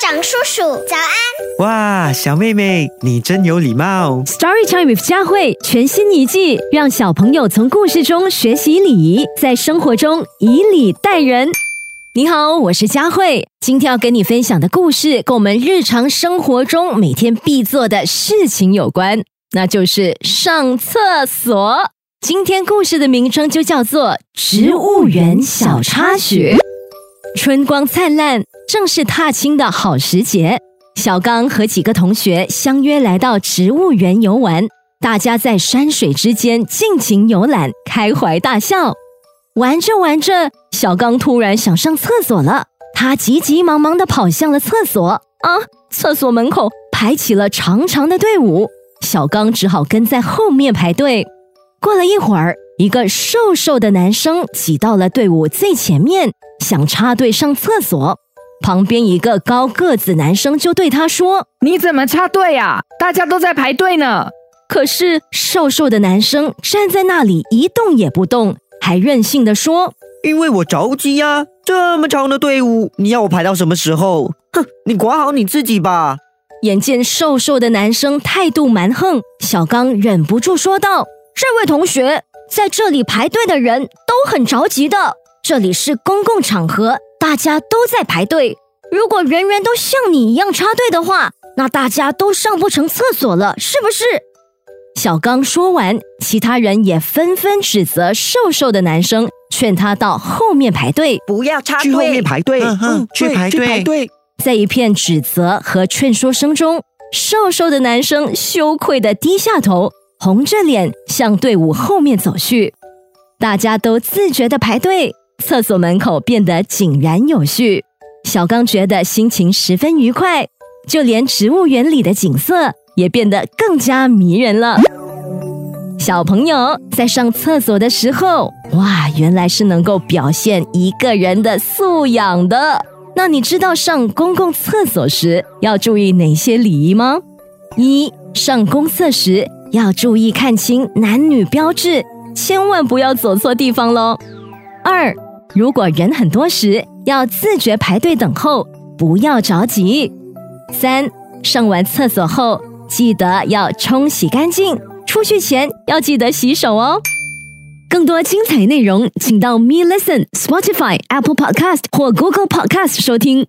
长叔叔，早安！哇，小妹妹，你真有礼貌。Story Time with 佳慧全新一季，让小朋友从故事中学习礼仪，在生活中以礼待人。你好，我是佳慧，今天要跟你分享的故事跟我们日常生活中每天必做的事情有关，那就是上厕所。今天故事的名称就叫做《植物园小插曲》。春光灿烂，正是踏青的好时节。小刚和几个同学相约来到植物园游玩，大家在山水之间尽情游览，开怀大笑。玩着玩着，小刚突然想上厕所了，他急急忙忙地跑向了厕所。啊，厕所门口排起了长长的队伍，小刚只好跟在后面排队。过了一会儿，一个瘦瘦的男生挤到了队伍最前面，想插队上厕所。旁边一个高个子男生就对他说你怎么插队啊？大家都在排队呢。：“可是瘦瘦的男生站在那里一动也不动，还任性地说因为我着急呀、这么长的队伍，你要我排到什么时候？哼，你管好你自己吧。：‘眼见瘦瘦的男生态度蛮横，小刚忍不住说道：‘这位同学，在这里排队的人都很着急的，这里是公共场合，大家都在排队。如果人人都像你一样插队的话，那大家都上不成厕所了，是不是？’小刚说完，其他人也纷纷指责瘦瘦的男生，劝他到后面排队。不要插队去后面排队，嗯，去排去排队。队。在一片指责和劝说声中，瘦瘦的男生羞愧的低下头，红着脸向队伍后面走去。大家都自觉地排队，厕所门口变得井然有序。小刚觉得心情十分愉快，就连植物园里的景色也变得更加迷人了。小朋友在上厕所的时候，哇，原来是能够表现一个人的素养的。那你知道上公共厕所时要注意哪些礼仪吗？一、上公厕时要注意看清男女标志，千万不要走错地方喽。二、如果人很多时，要自觉排队等候，不要着急。三、上完厕所后，记得要冲洗干净，出去前要记得洗手哦。更多精彩内容，请到 Me Listen、Spotify、Apple Podcast 或 Google Podcast 收听。